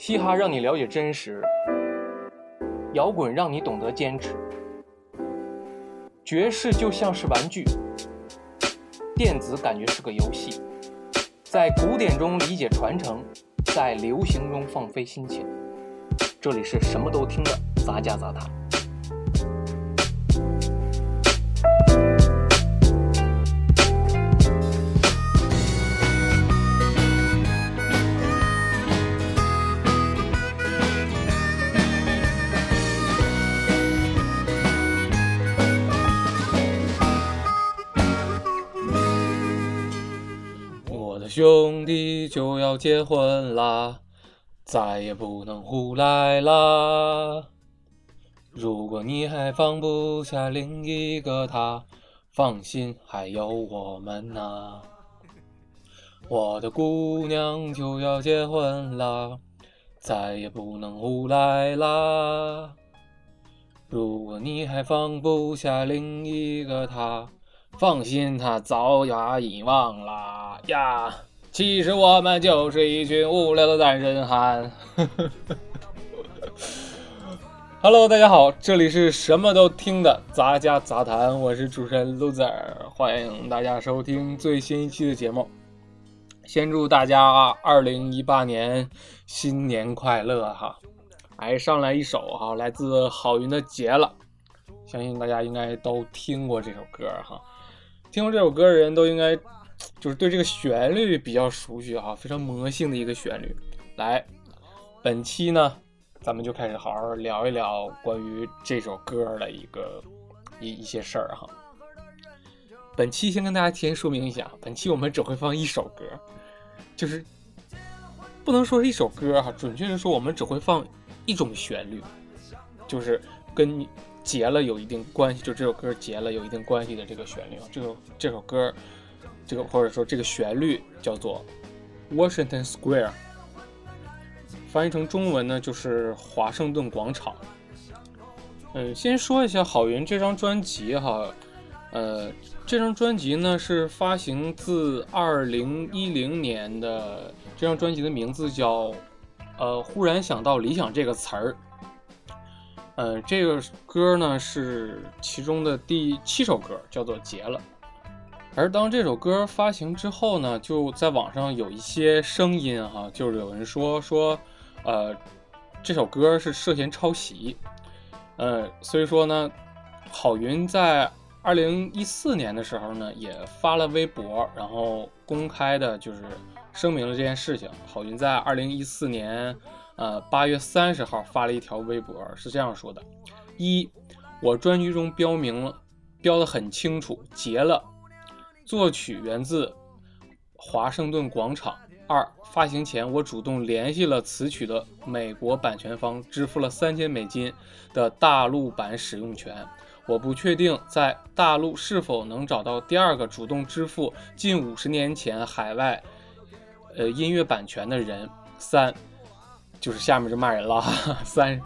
嘻哈让你了解真实，摇滚让你懂得坚持，爵士就像是玩具，电子感觉是个游戏，在古典中理解传承，在流行中放飞心情。这里是什么都听的杂家杂谈。兄弟就要结婚啦，再也不能胡来啦。如果你还放不下另一个他，放心，还有我们呐。我的姑娘就要结婚啦，再也不能胡来啦。如果你还放不下另一个他，放心，他早呀遗忘啦呀。其实我们就是一群无聊的单身汉。Hello，大家好，这里是什么都听的杂家杂谈，我是主持人 loser，欢迎大家收听最新一期的节目。先祝大家二零一八年新年快乐哈！来上来一首哈，来自郝云的《结了》，相信大家应该都听过这首歌哈。听过这首歌的人都应该就是对这个旋律比较熟悉哈，非常魔性的一个旋律。来，本期呢，咱们就开始好好聊一聊关于这首歌的一个一一些事儿哈。本期先跟大家提前说明一下，本期我们只会放一首歌，就是不能说是一首歌哈，准确的说，我们只会放一种旋律，就是跟结了有一定关系，就这首歌结了有一定关系的这个旋律，这首这首歌，这个或者说这个旋律叫做 Washington Square，翻译成中文呢就是华盛顿广场。嗯，先说一下郝云这张专辑哈，呃，这张专辑呢是发行自二零一零年的，这张专辑的名字叫呃，忽然想到理想这个词儿。呃，这个歌呢是其中的第七首歌，叫做《结了》。而当这首歌发行之后呢，就在网上有一些声音哈，就是有人说说，呃，这首歌是涉嫌抄袭。呃，所以说呢，郝云在二零一四年的时候呢，也发了微博，然后公开的就是声明了这件事情。郝云在二零一四年。呃，八月三十号发了一条微博，是这样说的：一，我专辑中标明了，标的很清楚，结了。作曲源自华盛顿广场。二，发行前我主动联系了词曲的美国版权方，支付了三千美金的大陆版使用权。我不确定在大陆是否能找到第二个主动支付近五十年前海外呃音乐版权的人。三。就是下面就骂人了，三，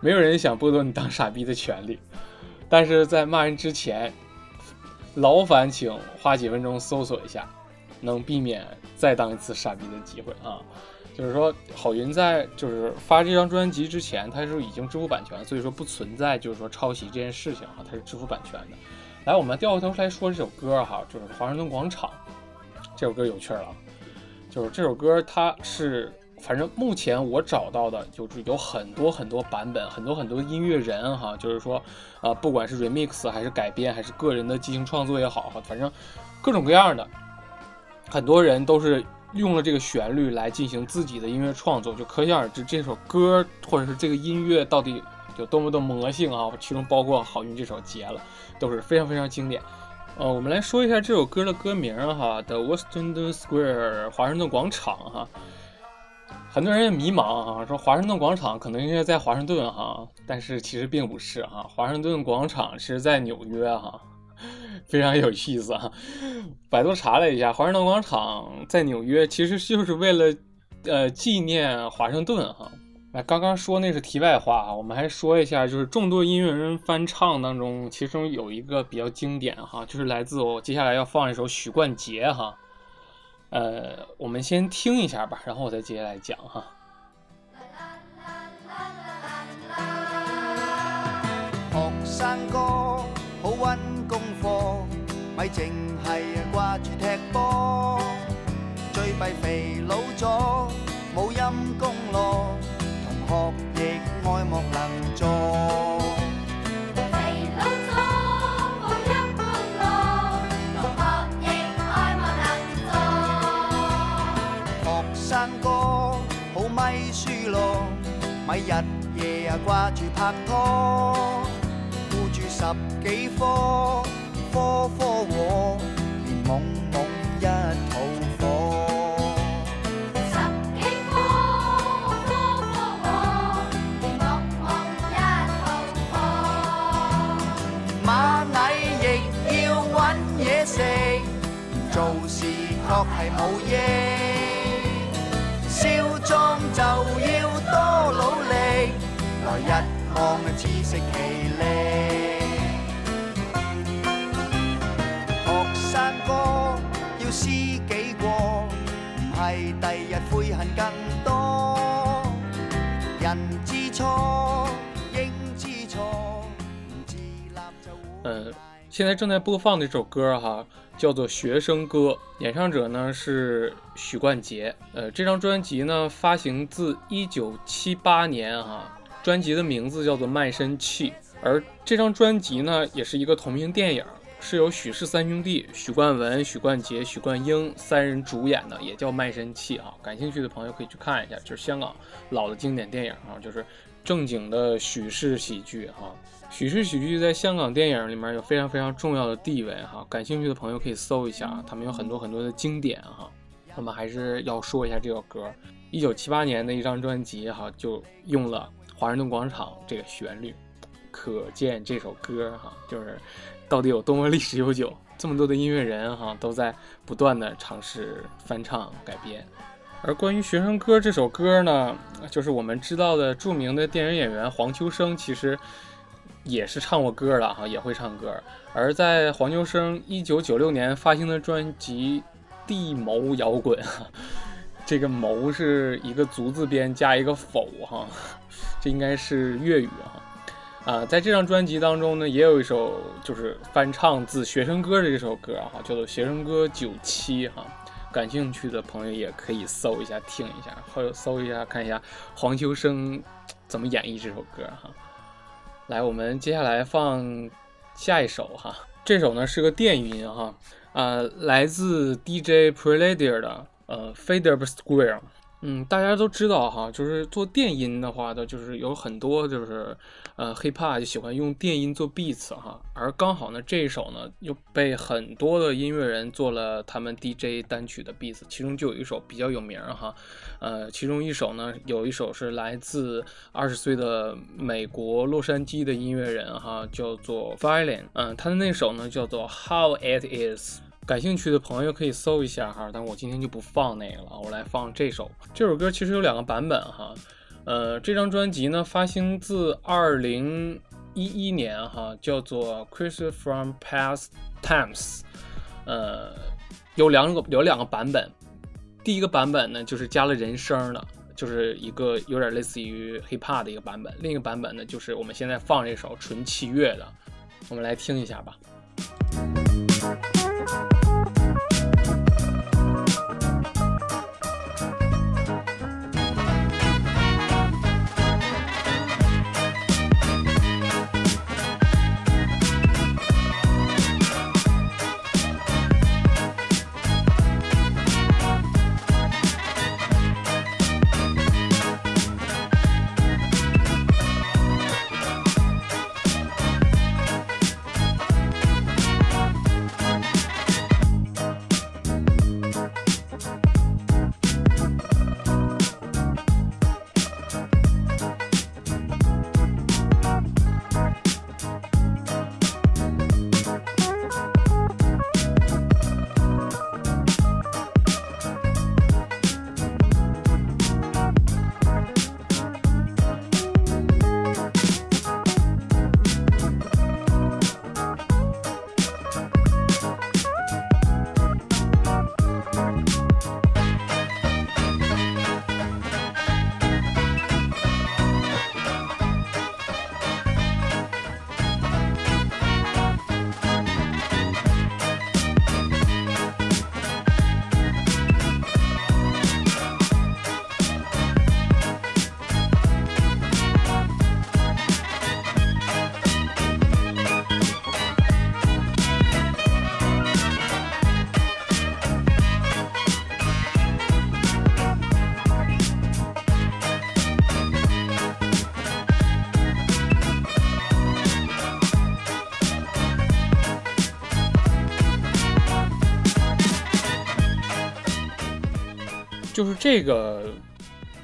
没有人想剥夺你当傻逼的权利，但是在骂人之前，劳烦请花几分钟搜索一下，能避免再当一次傻逼的机会啊。就是说，郝云在就是发这张专辑之前，他是已经支付版权，所以说不存在就是说抄袭这件事情啊，他是支付版权的。来，我们掉头来说这首歌哈，就是《华盛顿广场》这首歌有趣了，就是这首歌它是。反正目前我找到的就是有很多很多版本，很多很多音乐人哈，就是说，啊，不管是 remix 还是改编，还是个人的即兴创作也好哈，反正各种各样的，很多人都是用了这个旋律来进行自己的音乐创作，就可想而知这首歌或者是这个音乐到底有多么的魔性啊！其中包括郝云这首《结了》，都是非常非常经典。呃，我们来说一下这首歌的歌名哈，《The Washington Square》华盛顿广场哈。很多人也迷茫哈，说华盛顿广场可能应该在华盛顿哈，但是其实并不是哈，华盛顿广场是在纽约哈，非常有意思哈。百度查了一下，华盛顿广场在纽约，其实就是为了呃纪念华盛顿哈。来刚刚说那是题外话啊，我们还说一下，就是众多音乐人翻唱当中，其中有一个比较经典哈，就是来自我接下来要放一首许冠杰哈。呃，我们先听一下吧，然后我再接下来讲哈。学生哥好温功课，咪净系挂住踢波，最弊肥佬咗。咪日夜啊掛住拍拖，顧住十幾科，科科我，連懵懵一肚火。十幾科科科我，連夢夢一肚火。螞蟻亦要揾嘢食，做事確係冇益。少壯就，日望自食其力。學生哥要思己過，唔係第日悔恨更多。人之初，應知錯，唔自立就會呃，现在正在播放的这首歌哈，叫做《学生歌》，演唱者呢是许冠杰。呃，这张专辑呢发行自一九七八年哈，专辑的名字叫做《卖身契》，而这张专辑呢也是一个同名电影，是由许氏三兄弟许冠文、许冠杰、许冠英三人主演的，也叫《卖身契》啊。感兴趣的朋友可以去看一下，就是香港老的经典电影啊，就是正经的许氏喜剧哈。许氏喜剧在香港电影里面有非常非常重要的地位哈，感兴趣的朋友可以搜一下啊，他们有很多很多的经典哈。那么还是要说一下这首歌，一九七八年的一张专辑哈，就用了华盛顿广场这个旋律，可见这首歌哈，就是到底有多么历史悠久。这么多的音乐人哈，都在不断的尝试翻唱改编。而关于《学生歌》这首歌呢，就是我们知道的著名的电影演员黄秋生，其实也是唱过歌的哈，也会唱歌。而在黄秋生一九九六年发行的专辑《地谋摇滚》，这个“谋”是一个足字边加一个否哈，这应该是粤语哈。啊，在这张专辑当中呢，也有一首就是翻唱自《学生歌》的这首歌哈，叫做《学生歌九七》哈。感兴趣的朋友也可以搜一下听一下，或者搜一下看一下黄秋生怎么演绎这首歌哈。来，我们接下来放下一首哈，这首呢是个电音哈，呃，来自 DJ Preladir 的呃 Fade Up Square。嗯，大家都知道哈，就是做电音的话的，就是有很多就是呃 hiphop 就喜欢用电音做 beats 哈，而刚好呢这一首呢又被很多的音乐人做了他们 DJ 单曲的 beats，其中就有一首比较有名哈，呃，其中一首呢有一首是来自二十岁的美国洛杉矶的音乐人哈，叫做 Violin，嗯，他的那首呢叫做 How It Is。感兴趣的朋友可以搜一下哈，但我今天就不放那个了，我来放这首。这首歌其实有两个版本哈，呃，这张专辑呢发行自二零一一年哈，叫做《Chris from Past Times》，呃，有两个有两个版本，第一个版本呢就是加了人声的，就是一个有点类似于 hiphop 的一个版本，另一个版本呢就是我们现在放这首纯器乐的，我们来听一下吧。就是这个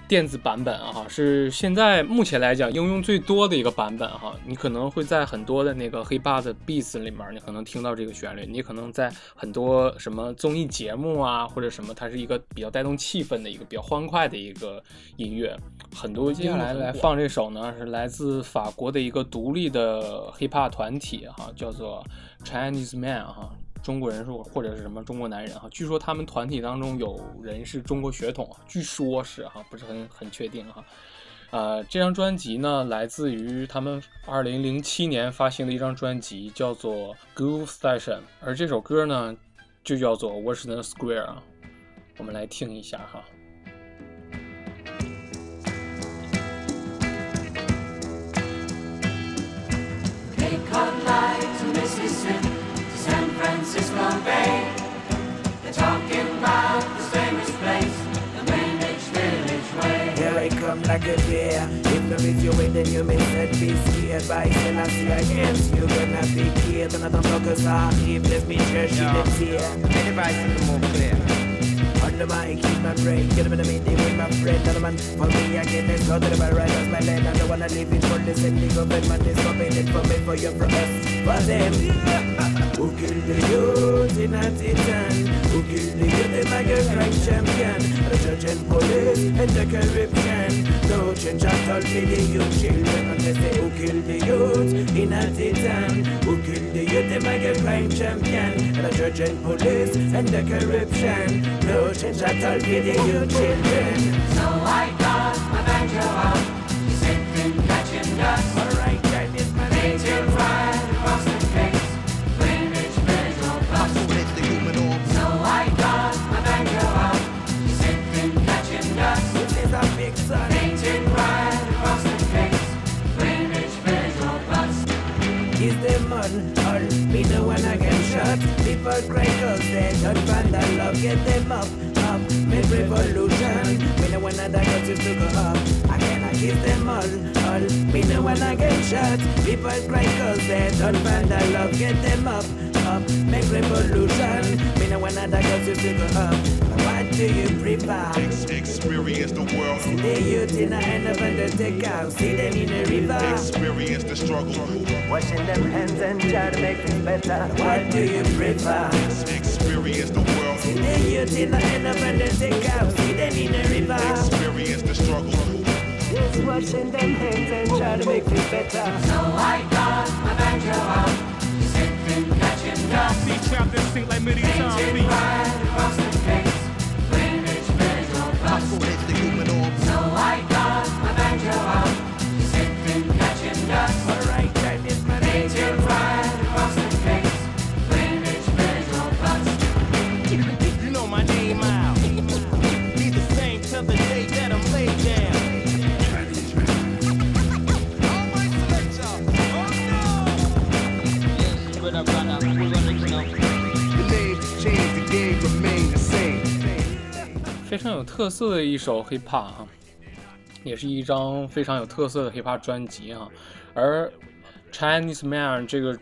电子版本啊，是现在目前来讲应用最多的一个版本哈。你可能会在很多的那个 hiphop 的 beats 里面，你可能听到这个旋律，你可能在很多什么综艺节目啊，或者什么，它是一个比较带动气氛的一个比较欢快的一个音乐。很多接下来来放这首呢，是来自法国的一个独立的 hiphop 团体哈，叫做 Chinese Man 哈。中国人是或者是什么中国男人哈，据说他们团体当中有人是中国血统，据说是哈，不是很很确定哈。呃，这张专辑呢，来自于他们二零零七年发行的一张专辑，叫做《Groove Station》，而这首歌呢，就叫做《Washington Square》啊，我们来听一下哈。Like a bear. If no is your way, then you may not be scared. By Selassie against you, gonna be killed. Another focus on if this me church, she lives here. Anybody see the more clear? On the mic, keep my brain. Get up in the meeting with my friend. Another man for me again. Let's go to the right off my land. I don't wanna live in for this and the government is coming it for me, for you, for us, for them. Who killed the youth in a? Who killed the youth in like a crime champion? The judge and police and the corruption. No change at all for the youth children. Who killed the youth in a? Who killed the youth in like a crime champion? The judge and police and the corruption. No change at all for the youth children. People cry they don't find that love Get them up, up, make revolution. Me know when cause used to go up. I cannot give them all, all. Me know when I get shot. People cry they don't find that love Get them up, up, make revolution. Me know when cause used to go up do you prefer? Experience the world. See the youth in the end of undertaker See them in the river Experience the struggle. Washing them hands and try to make things better. What do you prefer? Experience the world. See the youth in the end of undertaker. See them in the river. Experience the struggle. Just washing them hands and try to make things better. So I got my banjo out, sitting catching dust. See trapped and sink like many times. Painted right across the 特色的一首 hiphop 哈，也是一张非常有特色的 hiphop 专辑哈。而 Chinese Man 这个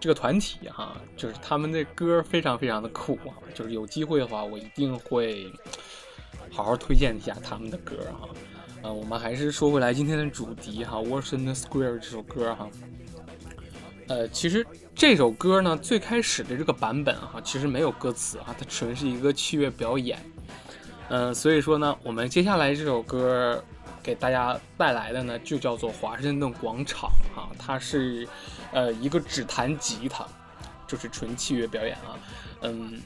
这个团体哈，就是他们的歌非常非常的酷啊，就是有机会的话，我一定会好好推荐一下他们的歌哈。呃，我们还是说回来今天的主题哈，《Washington Square》这首歌哈。呃，其实这首歌呢，最开始的这个版本哈，其实没有歌词啊，它纯是一个器乐表演。嗯、所以说呢，我们接下来这首歌给大家带来的呢，就叫做《华盛顿广场》啊，它是呃一个只弹吉他，就是纯器乐表演啊。嗯，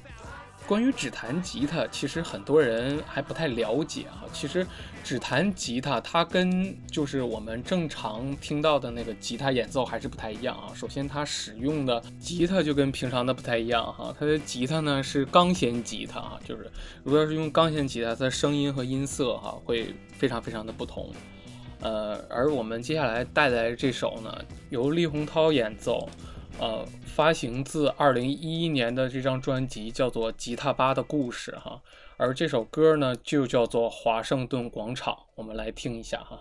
关于指弹吉他，其实很多人还不太了解啊。其实指弹吉他，它跟就是我们正常听到的那个吉他演奏还是不太一样啊。首先，它使用的吉他就跟平常的不太一样哈，它的吉他呢是钢弦吉他啊，就是如果要是用钢弦吉他，它的声音和音色哈会非常非常的不同。呃，而我们接下来带来这首呢，由李洪涛演奏，呃，发行自二零一一年的这张专辑叫做《吉他吧的故事》哈，而这首歌呢就叫做《华盛顿广场》，我们来听一下哈。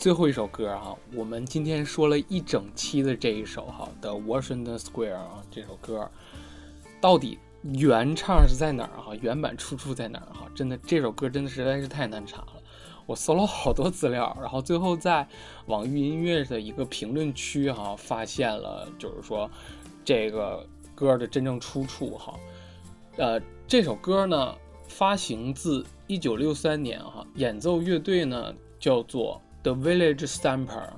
最后一首歌哈、我们今天说了一整期的这一首哈的 Washington Square 啊，这首歌到底原唱是在哪儿哈？原版出处在哪儿哈？真的这首歌真的实在是太难查了。我搜了好多资料，然后最后在网易音乐的一个评论区哈、发现了，就是说这个歌的真正出处哈。呃，这首歌呢发行自一九六三年哈，演奏乐队呢叫做 The Village Stamper，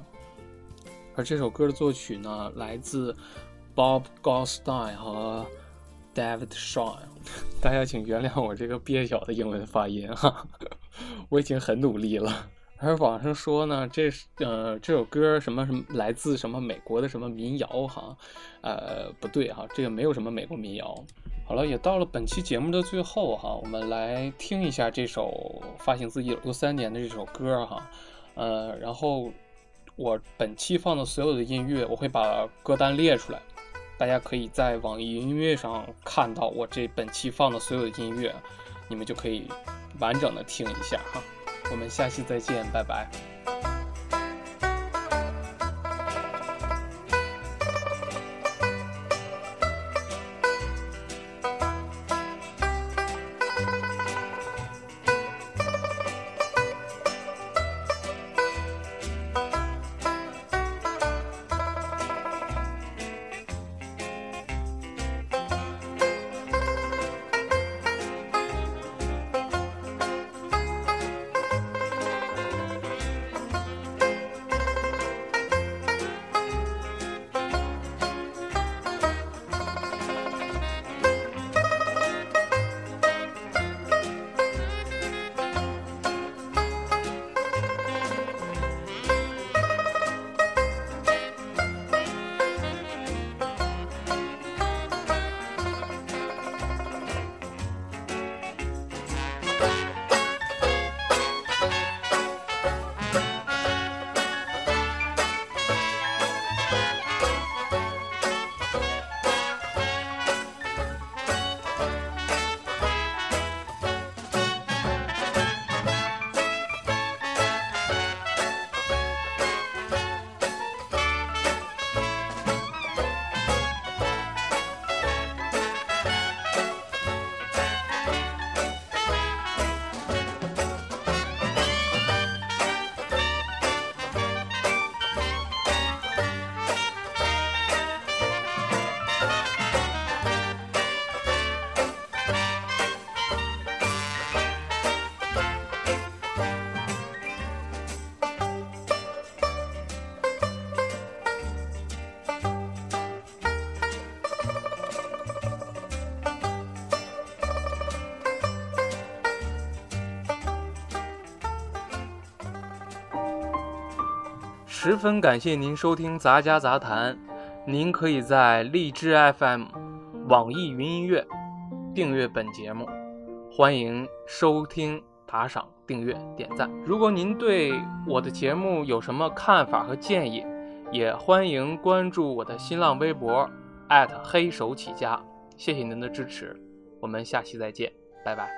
而这首歌的作曲呢来自 Bob Goldstein 和 David Shaw。大家请原谅我这个蹩脚的英文发音哈，我已经很努力了。而网上说呢，这是呃这首歌什么什么来自什么美国的什么民谣哈，呃不对哈，这个没有什么美国民谣。好了，也到了本期节目的最后哈，我们来听一下这首发行自一九六三年的这首歌哈，呃，然后我本期放的所有的音乐，我会把歌单列出来，大家可以在网易云音乐上看到我这本期放的所有的音乐，你们就可以完整的听一下哈。我们下期再见，拜拜。十分感谢您收听《杂家杂谈》，您可以在荔枝 FM、网易云音乐订阅本节目，欢迎收听、打赏、订阅、点赞。如果您对我的节目有什么看法和建议，也欢迎关注我的新浪微博黑手起家。谢谢您的支持，我们下期再见，拜拜。